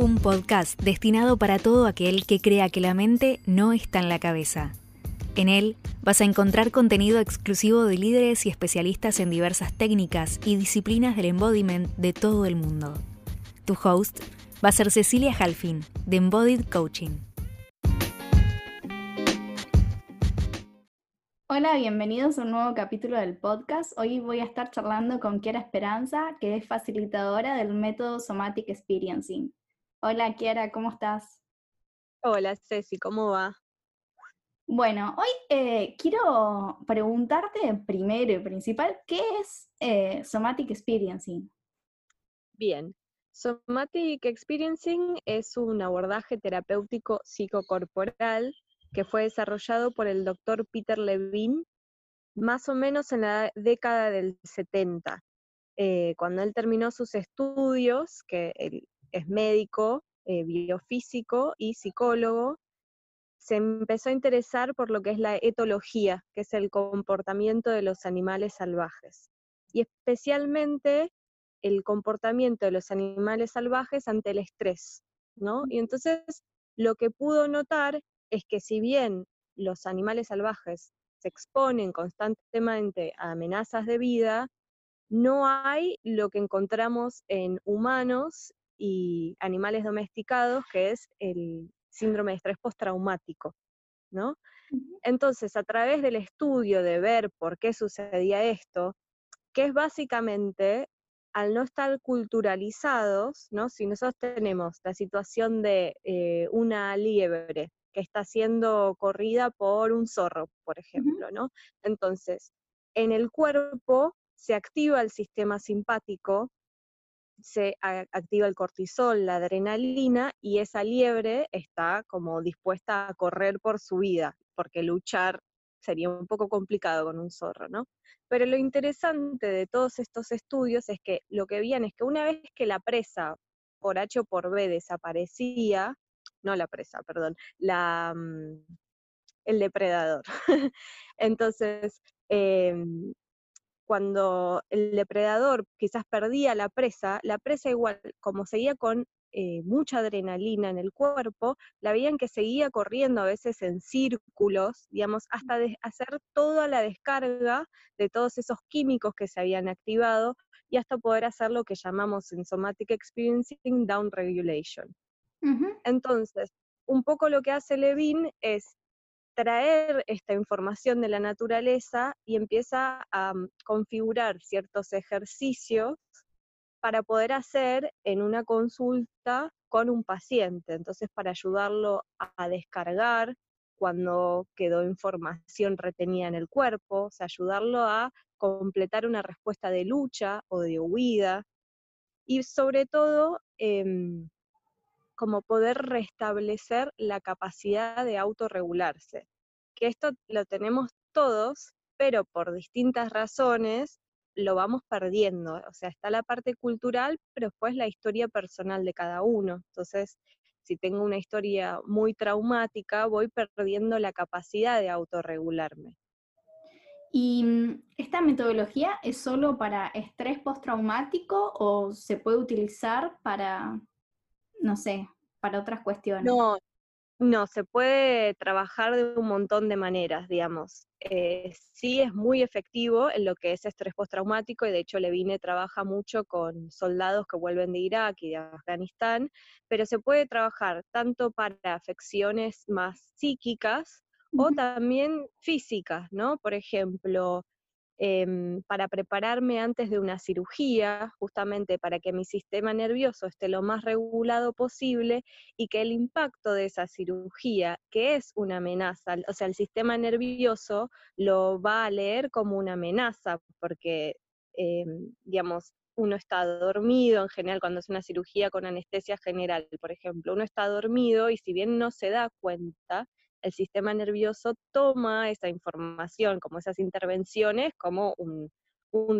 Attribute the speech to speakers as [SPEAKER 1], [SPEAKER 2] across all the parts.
[SPEAKER 1] Un podcast destinado para todo aquel que crea que la mente no está en la cabeza. En él vas a encontrar contenido exclusivo de líderes y especialistas en diversas técnicas y disciplinas del embodiment de todo el mundo. Tu host va a ser Cecilia Halfin, de Embodied Coaching.
[SPEAKER 2] Hola, bienvenidos a un nuevo capítulo del podcast. Hoy voy a estar charlando con Kiara Esperanza, que es facilitadora del método Somatic Experiencing. Hola, Kiara, ¿cómo estás?
[SPEAKER 3] Hola, Ceci, ¿cómo va?
[SPEAKER 2] Bueno, hoy eh, quiero preguntarte primero y principal, ¿qué es eh, Somatic Experiencing?
[SPEAKER 3] Bien, Somatic Experiencing es un abordaje terapéutico psicocorporal que fue desarrollado por el doctor Peter Levine más o menos en la década del 70. Eh, cuando él terminó sus estudios, que él es médico, biofísico y psicólogo, se empezó a interesar por lo que es la etología, que es el comportamiento de los animales salvajes, y especialmente el comportamiento de los animales salvajes ante el estrés, ¿no? Y entonces lo que pudo notar es que si bien los animales salvajes se exponen constantemente a amenazas de vida, no hay lo que encontramos en humanos y animales domesticados, que es el síndrome de estrés postraumático, ¿no? Entonces, a través del estudio de ver por qué sucedía esto, que es básicamente al no estar culturalizados, ¿no? Si nosotros tenemos la situación de eh, una liebre que está siendo corrida por un zorro, por ejemplo, ¿no? Entonces, en el cuerpo se activa el sistema simpático, se activa el cortisol, la adrenalina, y esa liebre está como dispuesta a correr por su vida, porque luchar sería un poco complicado con un zorro, ¿no? Pero lo interesante de todos estos estudios es que lo que veían es que una vez que la presa por H o por B desaparecía, no la presa, perdón, la, mm, el depredador. Entonces, em, cuando el depredador quizás perdía la presa, la presa igual, como seguía con eh, mucha adrenalina en el cuerpo, la veían que seguía corriendo a veces en círculos, digamos, hasta hacer toda la descarga de todos esos químicos que se habían activado y hasta poder hacer lo que llamamos en Somatic Experiencing Down Regulation. Entonces, un poco lo que hace Levin es traer esta información de la naturaleza y empieza a mm, configurar ciertos ejercicios para poder hacer en una consulta con un paciente, entonces para ayudarlo a descargar cuando quedó información retenida en el cuerpo, o sea, ayudarlo a completar una respuesta de lucha o de huida, y sobre todo em, como poder restablecer la capacidad de autorregularse. Que esto lo tenemos todos, pero por distintas razones lo vamos perdiendo. O sea, está la parte cultural, pero después la historia personal de cada uno. Entonces, si tengo una historia muy traumática, voy perdiendo la capacidad de autorregularme.
[SPEAKER 2] ¿Y mm, esta metodología es solo para estrés postraumático o se puede utilizar para no sé, para otras cuestiones.
[SPEAKER 3] No, no, se puede trabajar de un montón de maneras, digamos. Eh, sí es muy efectivo en lo que es estrés postraumático y de hecho Levine trabaja mucho con soldados que vuelven de Irak y de Afganistán, pero se puede trabajar tanto para afecciones más psíquicas o también físicas, ¿no? Por ejemplo, Em, para prepararme antes de una cirugía, justamente para que mi sistema nervioso esté lo más regulado posible y que el impacto de esa cirugía, que es una amenaza, o sea, el sistema nervioso lo va a leer como una amenaza, porque, em, digamos, uno está dormido, en general cuando es una cirugía con anestesia general, por ejemplo, uno está dormido y si bien no se da cuenta, el sistema nervioso toma esa información, como esas intervenciones, como un,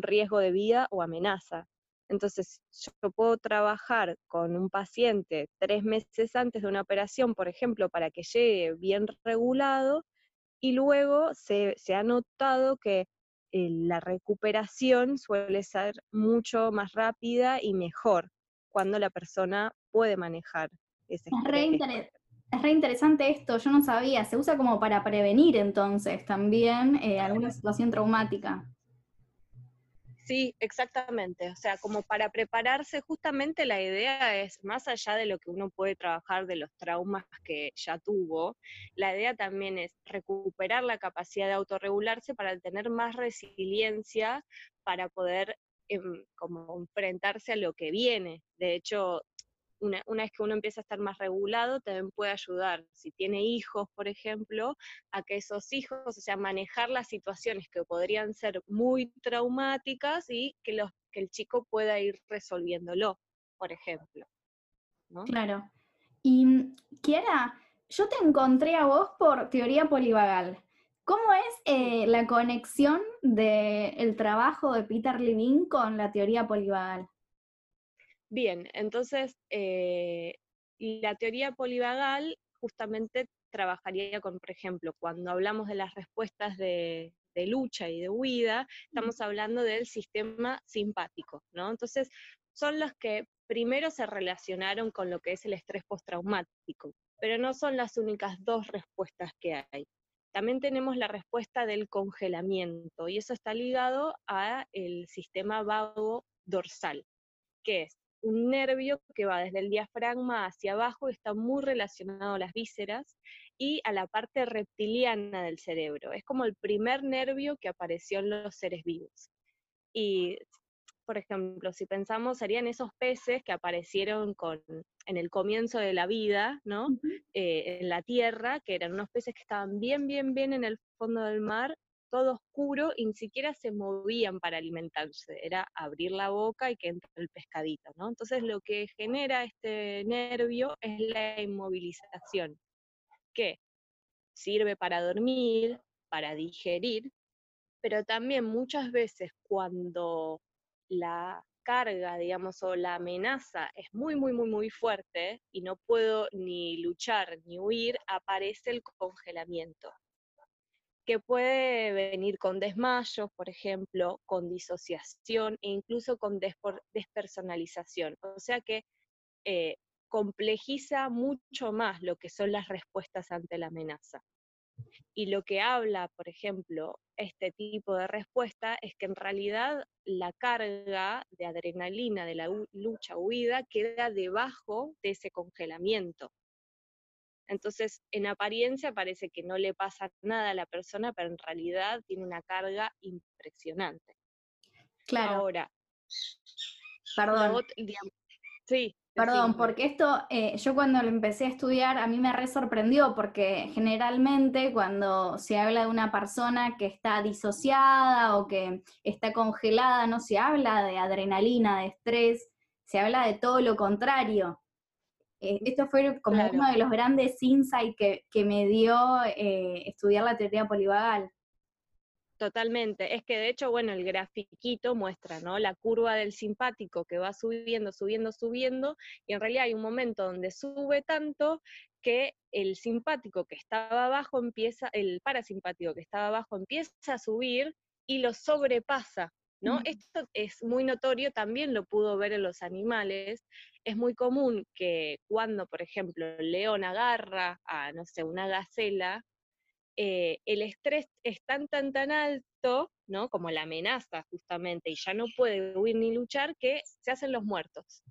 [SPEAKER 3] riesgo de vida o amenaza. Entonces, yo puedo trabajar con un paciente tres meses antes de una operación, por ejemplo, para que llegue bien regulado, y luego se, ha notado que eh, la recuperación suele ser mucho más rápida y mejor. cuando la persona puede manejar ese
[SPEAKER 2] estrés. Es re, interesante esto, yo no sabía, se usa como para prevenir entonces también eh, alguna situación traumática.
[SPEAKER 3] Sí, exactamente. O sea, como para prepararse, justamente la idea es, más allá de lo que uno puede trabajar de los traumas que ya tuvo, la idea también es recuperar la capacidad de autorregularse para tener más resiliencia, para poder em, como enfrentarse a lo que viene. De hecho, una, vez que uno empieza a estar más regulado, también puede ayudar, si tiene hijos, por ejemplo, a que esos hijos, o sea, manejar las situaciones que podrían ser muy traumáticas y que, los, que el chico pueda ir resolviéndolo, por ejemplo.
[SPEAKER 2] Claro. Y Kiara, yo te encontré a vos por teoría polivagal. ¿Cómo es eh, la conexión del trabajo de Peter Levine con la teoría polivagal?
[SPEAKER 3] Bien, entonces eh, la teoría polivagal justamente trabajaría con, por ejemplo, cuando hablamos de las respuestas de, lucha y de huida, estamos hablando del sistema simpático, ¿no? Entonces, son los que primero se relacionaron con lo que es el estrés postraumático, pero no son las únicas dos respuestas que hay. También tenemos la respuesta del congelamiento y eso está ligado a el sistema vago dorsal, que es un nervio que va desde el diafragma hacia abajo, está muy relacionado a las vísceras y a la parte reptiliana del cerebro. Es como el primer nervio que apareció en los seres vivos. Y, por ejemplo, si pensamos, serían esos peces que aparecieron con, en el comienzo de la vida, ¿no? Eh, en la tierra, que eran unos peces que estaban bien, bien, bien en el fondo del mar todo oscuro y ni siquiera se movían para alimentarse, era abrir la boca y que entre el pescadito, ¿no? Entonces lo que genera este nervio es la inmovilización, que sirve para dormir, para digerir, pero también muchas veces cuando la carga, digamos, o la amenaza es muy, muy, muy, muy fuerte y no puedo ni luchar ni huir, aparece el congelamiento que puede venir con desmayos, por ejemplo, con disociación e incluso con despersonalización. O sea que eh, complejiza mucho más lo que son las respuestas ante la amenaza. Y lo que habla, por ejemplo, este tipo de respuesta es que en realidad la carga de adrenalina de la lucha huida queda debajo de ese congelamiento. Entonces, en apariencia parece que no le pasa nada a la persona, pero en realidad tiene una carga impresionante.
[SPEAKER 2] Claro.
[SPEAKER 3] Ahora,
[SPEAKER 2] perdón.
[SPEAKER 3] sí.
[SPEAKER 2] Perdón, porque esto eh, yo cuando lo empecé a estudiar a mí me re sorprendió porque generalmente cuando se habla de una persona que está disociada o que está congelada, no se habla de adrenalina, de estrés, se habla de todo lo contrario. Eh, esto fue como uno de los grandes insights que, me dio eh, estudiar la teoría polivagal.
[SPEAKER 3] Totalmente. Es que de hecho, bueno, el grafiquito muestra, ¿no? La curva del simpático que va subiendo, subiendo, subiendo, y en realidad hay un momento donde sube tanto que el simpático que estaba abajo empieza, el parasimpático que estaba abajo empieza a subir y lo sobrepasa, ¿no? Esto es muy notorio, también lo pudo ver en los animales, es muy común que cuando, por ejemplo, el león agarra a, no sé, una gacela, eh, el estrés es tan, tan, tan alto, ¿no? Como la amenaza justamente, y ya no puede huir ni luchar, que se hacen los muertos,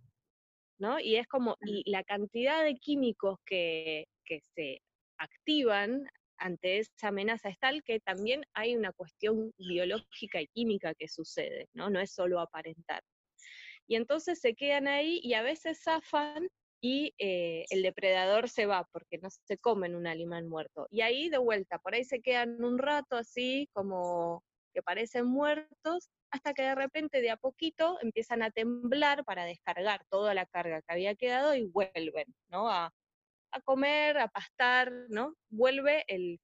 [SPEAKER 3] ¿no? Y es como, y la cantidad de químicos que, que se activan ante esa amenaza es tal que también hay una cuestión biológica y química que sucede, ¿no? No es solo aparentar y entonces se quedan ahí y a veces zafan y eh, el depredador se va porque no se comen un animal muerto. Y ahí de vuelta, por ahí se quedan un rato así como que parecen muertos, hasta que de repente de a poquito empiezan a temblar para descargar toda la carga que había quedado y vuelven, ¿no? A, comer, a pastar, ¿no? Vuelve el,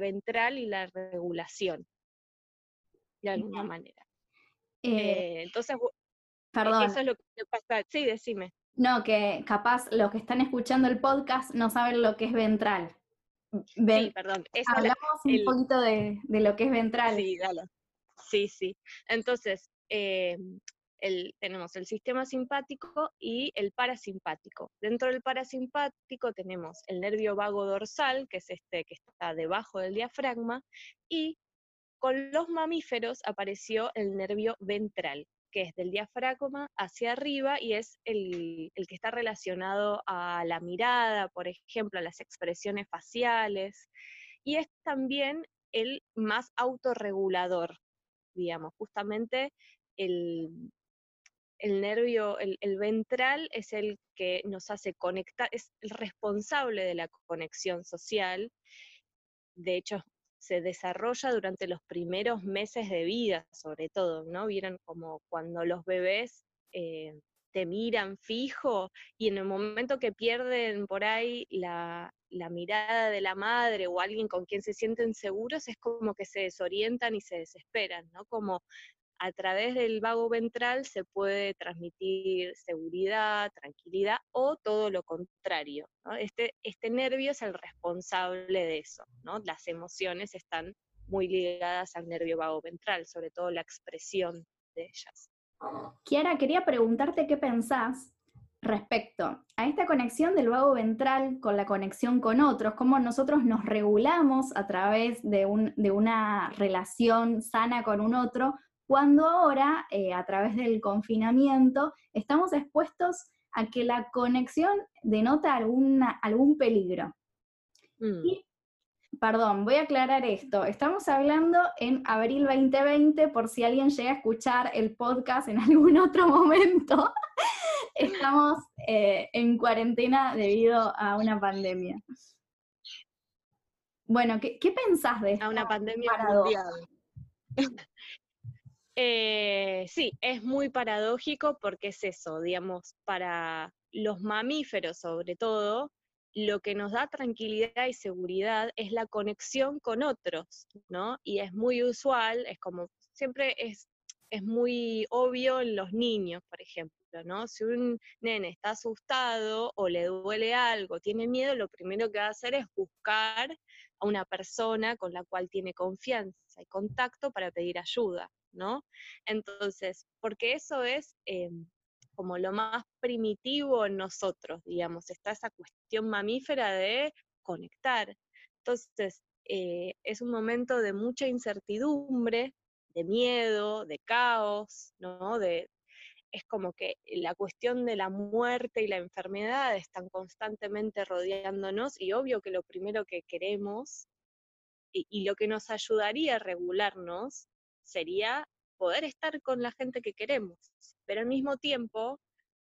[SPEAKER 3] ventral y la regulación, de alguna manera. Eh, eh, entonces,
[SPEAKER 2] Perdón.
[SPEAKER 3] Eso es lo que pasa. Sí, decime.
[SPEAKER 2] No, que capaz los que están escuchando el podcast no saben lo que es ventral.
[SPEAKER 3] sí, perdón.
[SPEAKER 2] Hablamos un poquito de, lo que es ventral.
[SPEAKER 3] Sí, dale. Sí, sí. Entonces, eh, tenemos el sistema simpático y el parasimpático. Dentro del parasimpático tenemos el nervio vago dorsal, que es este que está debajo del diafragma, y con los mamíferos apareció el nervio ventral, que es del diafragma hacia arriba y es el, el, que está relacionado a la mirada, por ejemplo, a las expresiones faciales, y es también el más autorregulador, digamos, justamente el, el nervio, el, ventral es el que nos hace conectar, es el responsable de la conexión social. De hecho, se desarrolla durante los primeros meses de vida, sobre todo, ¿no? Vieron como cuando los bebés eh, te miran fijo y en el momento que pierden por ahí la, la, mirada de la madre o alguien con quien se sienten seguros, es como que se desorientan y se desesperan, ¿no? Como a través del vago ventral se puede transmitir seguridad, tranquilidad o todo lo contrario. Este, este nervio es el responsable de eso. ¿no? Las emociones están muy ligadas al nervio vago ventral, sobre todo la expresión de ellas.
[SPEAKER 2] Kiara, quería preguntarte qué pensás respecto a esta conexión del vago ventral con la conexión con otros, cómo nosotros nos regulamos a través de, un, de una relación sana con un otro, cuando ahora, eh, a través del confinamiento, estamos expuestos a que la conexión denota alguna, algún peligro. Mm. Y, perdón, voy a aclarar esto. Estamos hablando en abril 2020, por si alguien llega a escuchar el podcast en algún otro momento. Estamos eh, en cuarentena debido a una pandemia. Bueno, ¿qué, pensás de esto?
[SPEAKER 3] A una pandemia mundial. Eh, sí, es muy paradójico porque es eso, digamos, para los mamíferos sobre todo, lo que nos da tranquilidad y seguridad es la conexión con otros, ¿no? Y es muy usual, es como, siempre es, es muy obvio en los niños, por ejemplo, ¿no? Si un nene está asustado o le duele algo, tiene miedo, lo primero que va a hacer es buscar a una persona con la cual tiene confianza y contacto para pedir ayuda. ¿No? Entonces, porque eso es em, como lo más primitivo en nosotros, digamos, está esa cuestión mamífera de conectar. Entonces, eh, es un momento de mucha incertidumbre, de miedo, de caos, ¿no? De, es como que la cuestión de la muerte y la enfermedad están constantemente rodeándonos y obvio que lo primero que queremos y lo que nos ayudaría a regularnos sería poder estar con la gente que queremos, pero al mismo tiempo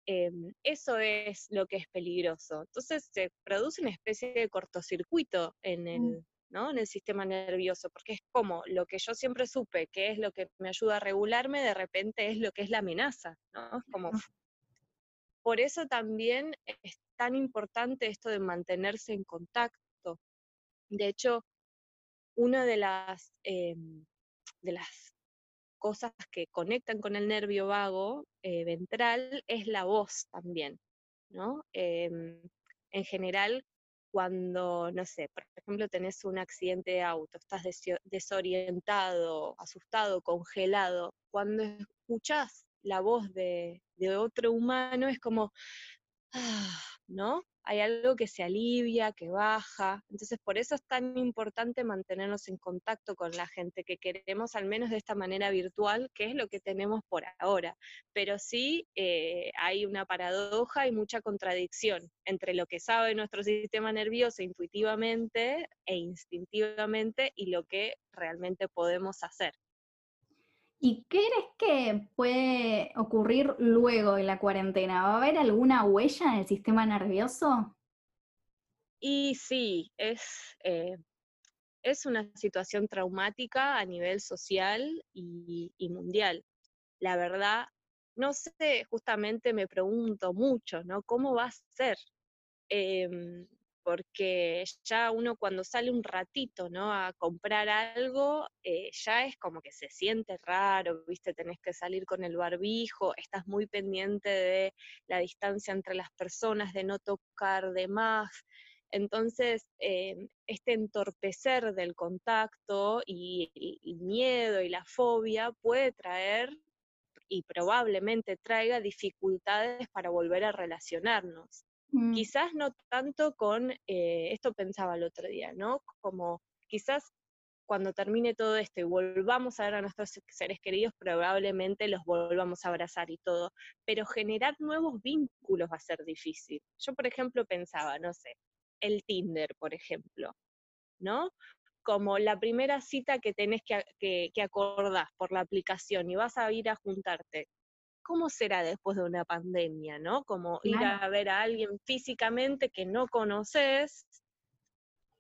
[SPEAKER 3] em, eso es lo que es peligroso. Entonces se produce una especie de cortocircuito en el, mm. ¿no? en el sistema nervioso, porque es como lo que yo siempre supe, que es lo que me ayuda a regularme, de repente es lo que es la amenaza. ¿no? como, por eso también es tan importante esto de mantenerse en contacto. De hecho, una de las, em, de las cosas que conectan con el nervio vago eh, ventral es la voz también, ¿no? Em, en general, cuando, no sé, por ejemplo, tenés un accidente de auto, estás desorientado, asustado, congelado, cuando escuchás la voz de, de otro humano es como, ah, ¿no? Hay algo que se alivia, que baja. Entonces, por eso es tan importante mantenernos en contacto con la gente que queremos, al menos de esta manera virtual, que es lo que tenemos por ahora. Pero sí eh, hay una paradoja y mucha contradicción entre lo que sabe nuestro sistema nervioso intuitivamente e instintivamente y lo que realmente podemos hacer.
[SPEAKER 2] ¿Y qué crees que puede ocurrir luego de la cuarentena? ¿Va a haber alguna huella en el sistema nervioso?
[SPEAKER 3] Y sí, es, eh, es una situación traumática a nivel social y, mundial. La verdad, no sé, justamente me pregunto mucho, ¿no? ¿Cómo va a ser? Em, porque ya uno cuando sale un ratito, ¿no? A comprar algo, eh, ya es como que se siente raro, ¿viste? Tenés que salir con el barbijo, estás muy pendiente de la distancia entre las personas, de no tocar de más. Entonces, eh, este entorpecer del contacto y el miedo y la fobia puede traer y probablemente traiga dificultades para volver a relacionarnos. Mm. Quizás no tanto con, eh, esto pensaba el otro día, ¿no? Como quizás cuando termine todo esto y volvamos a ver a nuestros seres queridos, probablemente los volvamos a abrazar y todo, pero generar nuevos vínculos va a ser difícil. Yo, por ejemplo, pensaba, no sé, el Tinder, por ejemplo, ¿no? Como la primera cita que tenés que, que, que por la aplicación y vas a ir a juntarte. ¿Cómo será después de una pandemia, no? Como ir a ver a alguien físicamente que no conoces.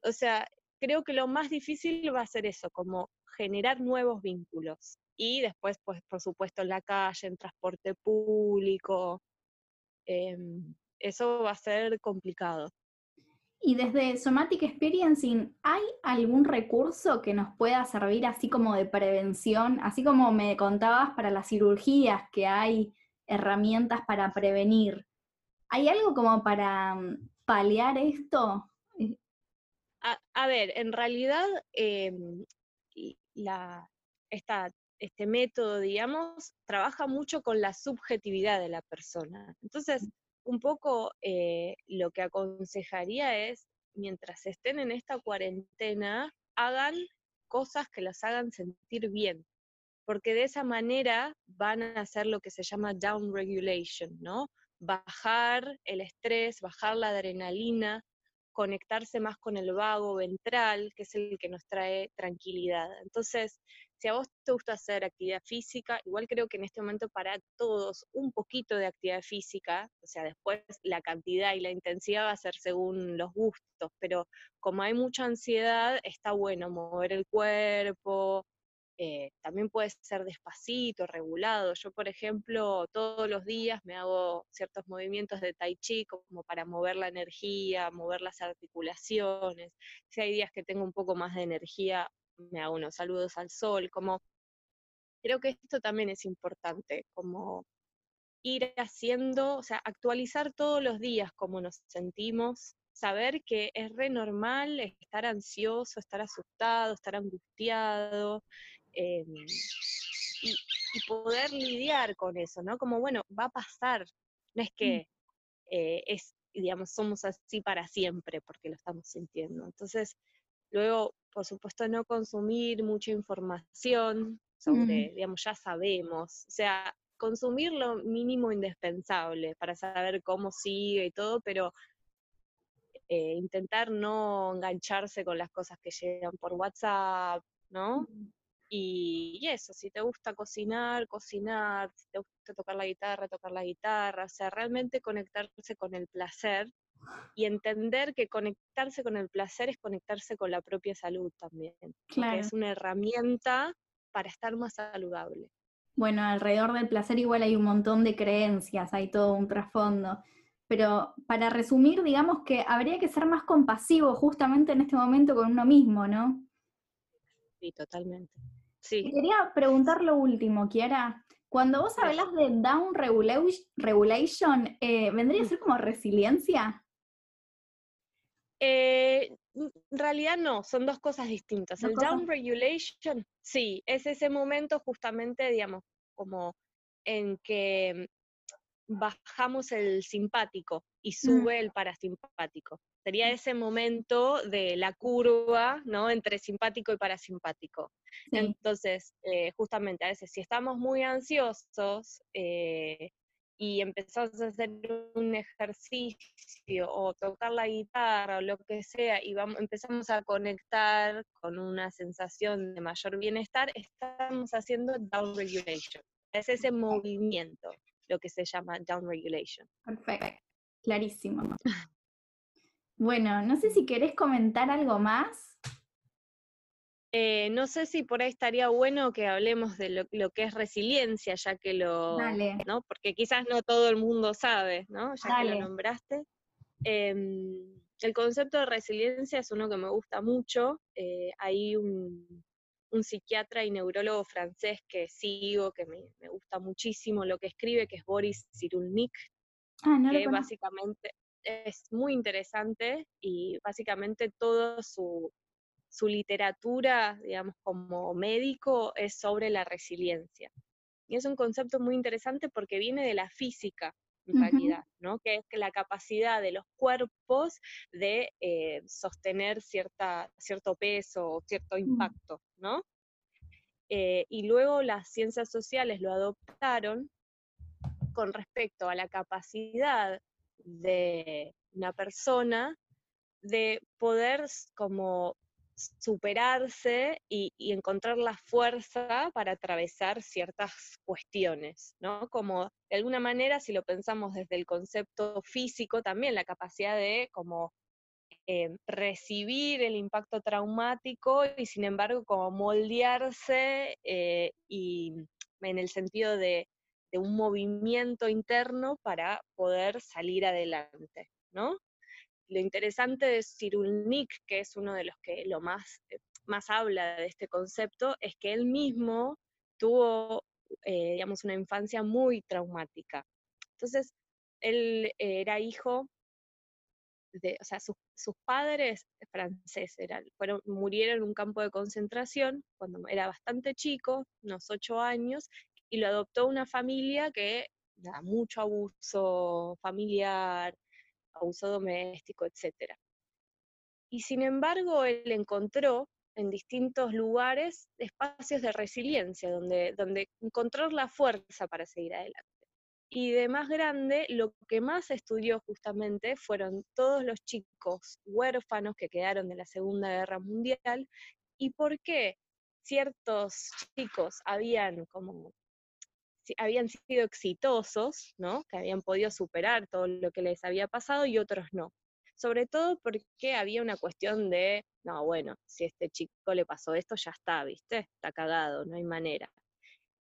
[SPEAKER 3] O sea, creo que lo más difícil va a ser eso, como generar nuevos vínculos. Y después, pues, por supuesto, en la calle, en transporte público. Em, eso va a ser complicado.
[SPEAKER 2] Y desde Somatic Experiencing, ¿hay algún recurso que nos pueda servir así como de prevención? Así como me contabas para las cirugías, que hay herramientas para prevenir. ¿Hay algo como para mm, paliar esto?
[SPEAKER 3] A, ver, en realidad em, este método, digamos, trabaja mucho con la subjetividad de la persona. Entonces, un poco eh, lo que aconsejaría es, mientras estén en esta cuarentena, hagan cosas que las hagan sentir bien, porque de esa manera van a hacer lo que se llama down regulation, ¿no? Bajar el estrés, bajar la adrenalina, conectarse más con el vago ventral, que es el que nos trae tranquilidad. Entonces, si a vos te gusta hacer actividad física, igual creo que en este momento para todos un poquito de actividad física, o sea, después la cantidad y la intensidad va a ser según los gustos, pero como hay mucha ansiedad, está bueno mover el cuerpo, eh, también puede ser despacito, regulado. Yo, por ejemplo, todos los días me hago ciertos movimientos de tai chi como para mover la energía, mover las articulaciones. Si hay días que tengo un poco más de energía, me hago unos saludos al sol, como creo que esto también es importante, como ir haciendo, o sea, actualizar todos los días cómo nos sentimos, saber que es re normal estar ansioso, estar asustado, estar angustiado, em, y, poder lidiar con eso, ¿no? Como, bueno, va a pasar, no es que mm. eh, es, digamos, somos así para siempre porque lo estamos sintiendo. Entonces, luego por supuesto, no consumir mucha información sobre, digamos, ya sabemos, o sea, consumir lo mínimo indispensable para saber cómo sigue y todo, pero eh, intentar no engancharse con las cosas que llegan por WhatsApp, ¿no? y, y, eso, si te gusta cocinar, cocinar, si te gusta tocar la guitarra, tocar la guitarra, o sea, realmente conectarse con el placer y entender que conectarse con el placer es conectarse con la propia salud también, que es una herramienta para estar más saludable.
[SPEAKER 2] Bueno, alrededor del placer igual hay un montón de creencias, hay todo un trasfondo. Pero para resumir, digamos que habría que ser más compasivo justamente en este momento con uno mismo, ¿no?
[SPEAKER 3] Sí, totalmente. Sí.
[SPEAKER 2] Quería preguntar lo último, Kiara. Cuando vos hablas de down regulation, eh, ¿vendría a ser como resiliencia?
[SPEAKER 3] Eh, en realidad no, son dos cosas distintas. el down regulation, sí, es ese momento justamente, digamos, como en que bajamos el simpático y mm. sube el parasimpático. Sería mm. ese momento de la curva, ¿no? Entre simpático y parasimpático. Entonces, eh, justamente a veces, si estamos muy ansiosos, eh, y empezamos a hacer un ejercicio o tocar la guitarra o lo que sea y vamos, empezamos a conectar con una sensación de mayor bienestar, estamos haciendo down regulation. Es ese movimiento lo que se llama down regulation.
[SPEAKER 2] Perfecto, clarísimo. Bueno, no sé si querés comentar algo más.
[SPEAKER 3] Eh, no sé si por ahí estaría bueno que hablemos de lo, que es resiliencia, ya que lo, ¿no? Porque quizás no todo el mundo sabe, ¿no? Ya que lo nombraste. Em, el concepto de resiliencia es uno que me gusta mucho. Eh, hay un, psiquiatra y neurólogo francés que sigo, que me, gusta muchísimo lo que escribe, que es Boris Cyrulnik, ah, que básicamente es muy interesante y básicamente todo su, su literatura, digamos, como médico es sobre la resiliencia. Y es un concepto muy interesante porque viene de la física, en realidad, ¿no? Que es la capacidad de los cuerpos de eh, sostener cierta, cierto peso o cierto mm. impacto, ¿no? Eh, y luego las ciencias sociales lo adoptaron con respecto a la capacidad de una persona de poder como superarse y, encontrar la fuerza para atravesar ciertas cuestiones, ¿no? Como de alguna manera, si lo pensamos desde el concepto físico, también la capacidad de como eh, recibir el impacto traumático y sin embargo como moldearse eh, y en el sentido de, de un movimiento interno para poder salir adelante, ¿no? Lo interesante de Cyrulnik, que es uno de los que lo más, eh, más habla de este concepto, es que él mismo tuvo, eh, digamos, una infancia muy traumática. Entonces, él era hijo de, o sea, sus, padres franceses eran, fueron, murieron en un campo de concentración cuando era bastante chico, unos ocho años, y lo adoptó una familia que da mucho abuso familiar, abuso doméstico, etc. Y sin embargo, él encontró en distintos lugares espacios de resiliencia, donde, donde encontrar la fuerza para seguir adelante. Y de más grande, lo que más estudió justamente fueron todos los chicos huérfanos que quedaron de la Segunda Guerra Mundial y por qué ciertos chicos habían como habían sido exitosos, ¿no? Que habían podido superar todo lo que les había pasado y otros no. Sobre todo porque había una cuestión de, no, bueno, si a este chico le pasó esto, ya está, ¿viste? Está cagado, no hay manera.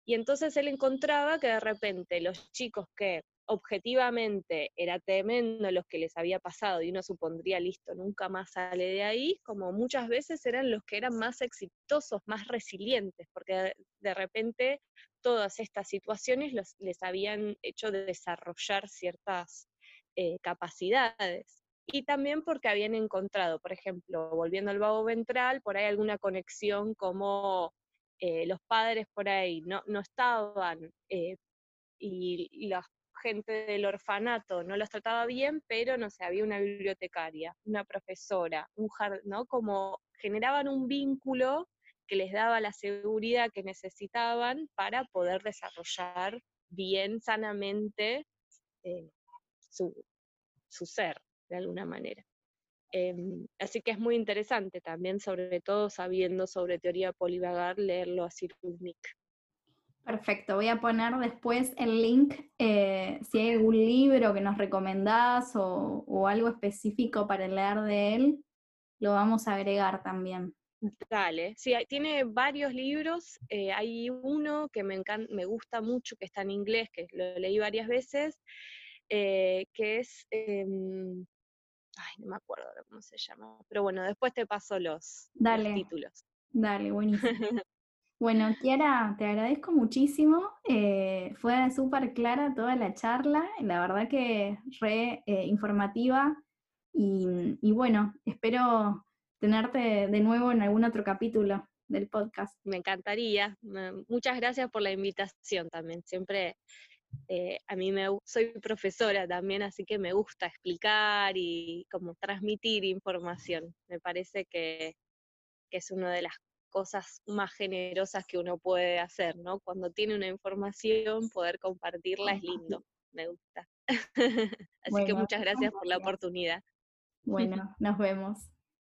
[SPEAKER 3] Y entonces él encontraba que de repente los chicos que objetivamente era tremendo los que les había pasado y uno supondría, listo, nunca más sale de ahí, como muchas veces eran los que eran más exitosos, más resilientes, porque de repente todas estas situaciones les habían hecho desarrollar ciertas eh, capacidades. Y también porque habían encontrado, por ejemplo, volviendo al vago ventral, por ahí alguna conexión como eh, los padres por ahí no, no estaban eh, y la gente del orfanato no los trataba bien, pero no sé, había una bibliotecaria, una profesora, un jardín, ¿no? Como generaban un vínculo que les daba la seguridad que necesitaban para poder desarrollar bien, sanamente, eh, su, ser, de alguna manera. Em, así que es muy interesante también, sobre todo sabiendo sobre teoría polivagar, leerlo a Cyrulnik.
[SPEAKER 2] Perfecto, voy a poner después el link, eh, si hay algún libro que nos recomendás o, o, algo específico para leer de él, lo vamos a agregar también.
[SPEAKER 3] Dale, sí, tiene varios libros. Eh, hay uno que me, me gusta mucho, que está en inglés, que lo leí varias veces, eh, que es, em, ay, no me acuerdo cómo se llama, pero bueno, después te paso los, títulos.
[SPEAKER 2] Dale, buenísimo. bueno, Kiara, te agradezco muchísimo. Eh, fue súper clara toda la charla, la verdad que re informativa. y bueno, espero tenerte de nuevo en algún otro capítulo del podcast.
[SPEAKER 3] Me encantaría. Muchas gracias por la invitación también. Siempre eh, a mí me soy profesora también, así que me gusta explicar y como transmitir información. Me parece que, es una de las cosas más generosas que uno puede hacer, ¿no? Cuando tiene una información, poder compartirla es lindo, me gusta. Así que muchas gracias por la oportunidad.
[SPEAKER 2] Bueno, nos vemos.